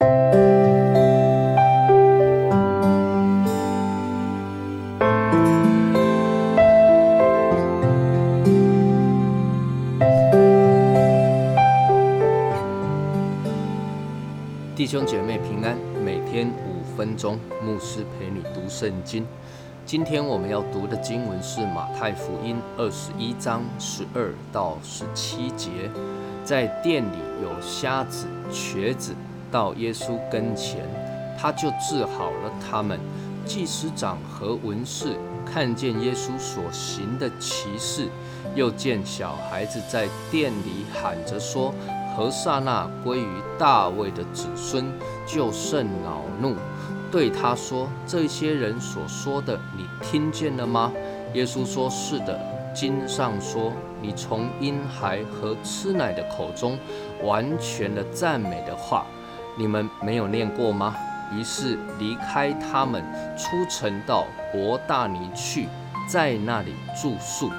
弟兄姐妹平安，每天五分钟，牧师陪你读圣经。今天我们要读的经文是马太福音二十一章十二到十七节。在店里有瞎子、瘸子到耶稣跟前，他就治好了他们。祭司长和文士看见耶稣所行的奇事，又见小孩子在店里喊着说。何萨那归于大卫的子孙，就甚恼怒，对他说：“这些人所说的，你听见了吗？”耶稣说：“是的。经上说，你从婴孩和吃奶的口中完全的赞美的话，你们没有念过吗？”于是离开他们，出城到伯大尼去，在那里住宿。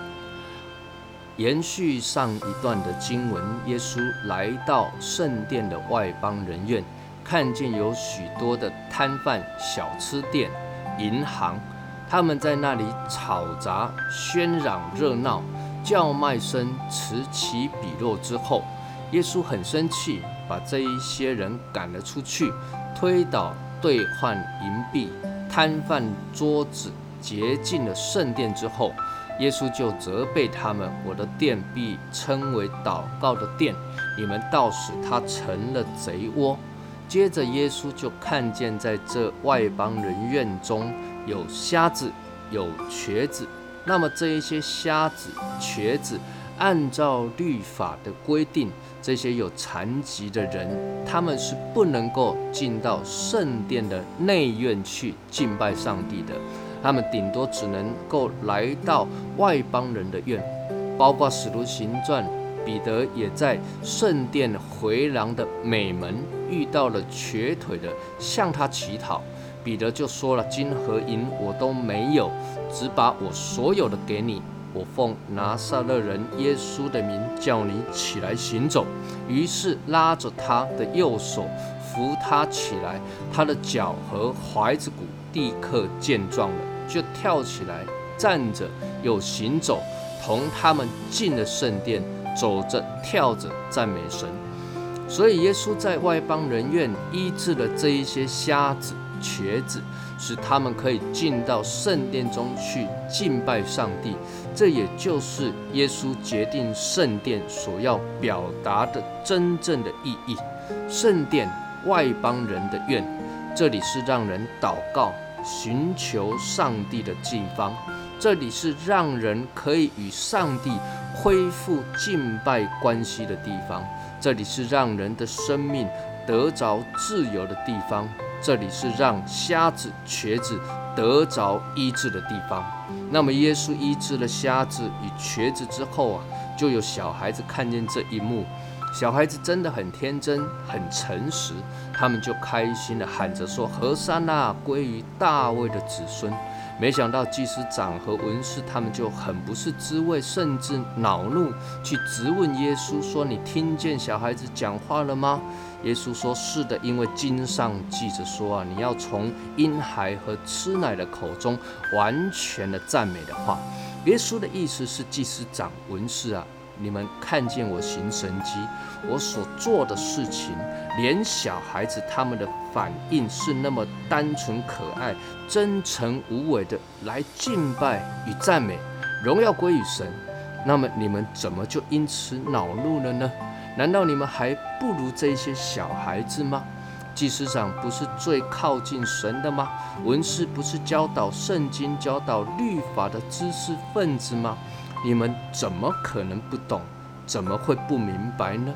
延续上一段的经文，耶稣来到圣殿的外邦人院，看见有许多的摊贩、小吃店、银行，他们在那里吵杂、喧嚷、热闹，叫卖声此起彼落。之后，耶稣很生气，把这一些人赶了出去，推倒兑换银币、摊贩桌子，洁净了圣殿之后。耶稣就责备他们：“我的殿必称为祷告的殿，你们倒使它成了贼窝。”接着，耶稣就看见在这外邦人院中有瞎子、有瘸子。那么，这一些瞎子、瘸子，按照律法的规定，这些有残疾的人，他们是不能够进到圣殿的内院去敬拜上帝的。他们顶多只能够来到外邦人的院，包括使徒行传，彼得也在圣殿回廊的美门遇到了瘸腿的，向他乞讨。彼得就说了：“金和银我都没有，只把我所有的给你。我奉拿撒勒人耶稣的名叫你起来行走。”于是拉着他的右手扶他起来，他的脚和踝子骨立刻健壮了。就跳起来，站着又行走，同他们进了圣殿，走着跳着赞美神。所以耶稣在外邦人院医治了这一些瞎子、瘸子，使他们可以进到圣殿中去敬拜上帝。这也就是耶稣决定圣殿所要表达的真正的意义。圣殿，外邦人的愿，这里是让人祷告。寻求上帝的地方，这里是让人可以与上帝恢复敬拜关系的地方，这里是让人的生命得着自由的地方，这里是让瞎子、瘸子得着医治的地方。那么，耶稣医治了瞎子与瘸子之后啊，就有小孩子看见这一幕。小孩子真的很天真，很诚实，他们就开心的喊着说：“何山那归于大卫的子孙。”没想到祭司长和文士他们就很不是滋味，甚至恼怒，去质问耶稣说：“你听见小孩子讲话了吗？”耶稣说：“是的，因为经上记着说啊，你要从婴孩和吃奶的口中完全的赞美的话。”耶稣的意思是祭司长、文士啊。你们看见我行神迹，我所做的事情，连小孩子他们的反应是那么单纯可爱、真诚无伪的来敬拜与赞美，荣耀归于神。那么你们怎么就因此恼怒了呢？难道你们还不如这些小孩子吗？祭司长不是最靠近神的吗？文士不是教导圣经、教导律法的知识分子吗？你们怎么可能不懂？怎么会不明白呢？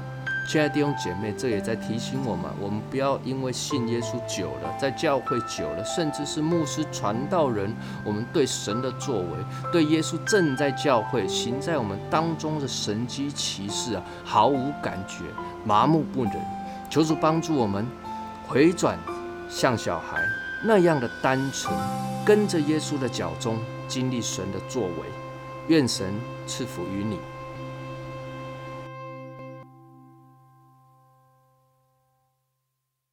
亲爱的弟兄姐妹，这也在提醒我们：我们不要因为信耶稣久了，在教会久了，甚至是牧师传道人，我们对神的作为，对耶稣正在教会行在我们当中的神机骑士啊，毫无感觉，麻木不仁。求主帮助我们回转，像小孩那样的单纯，跟着耶稣的脚中，经历神的作为。愿神赐福于你。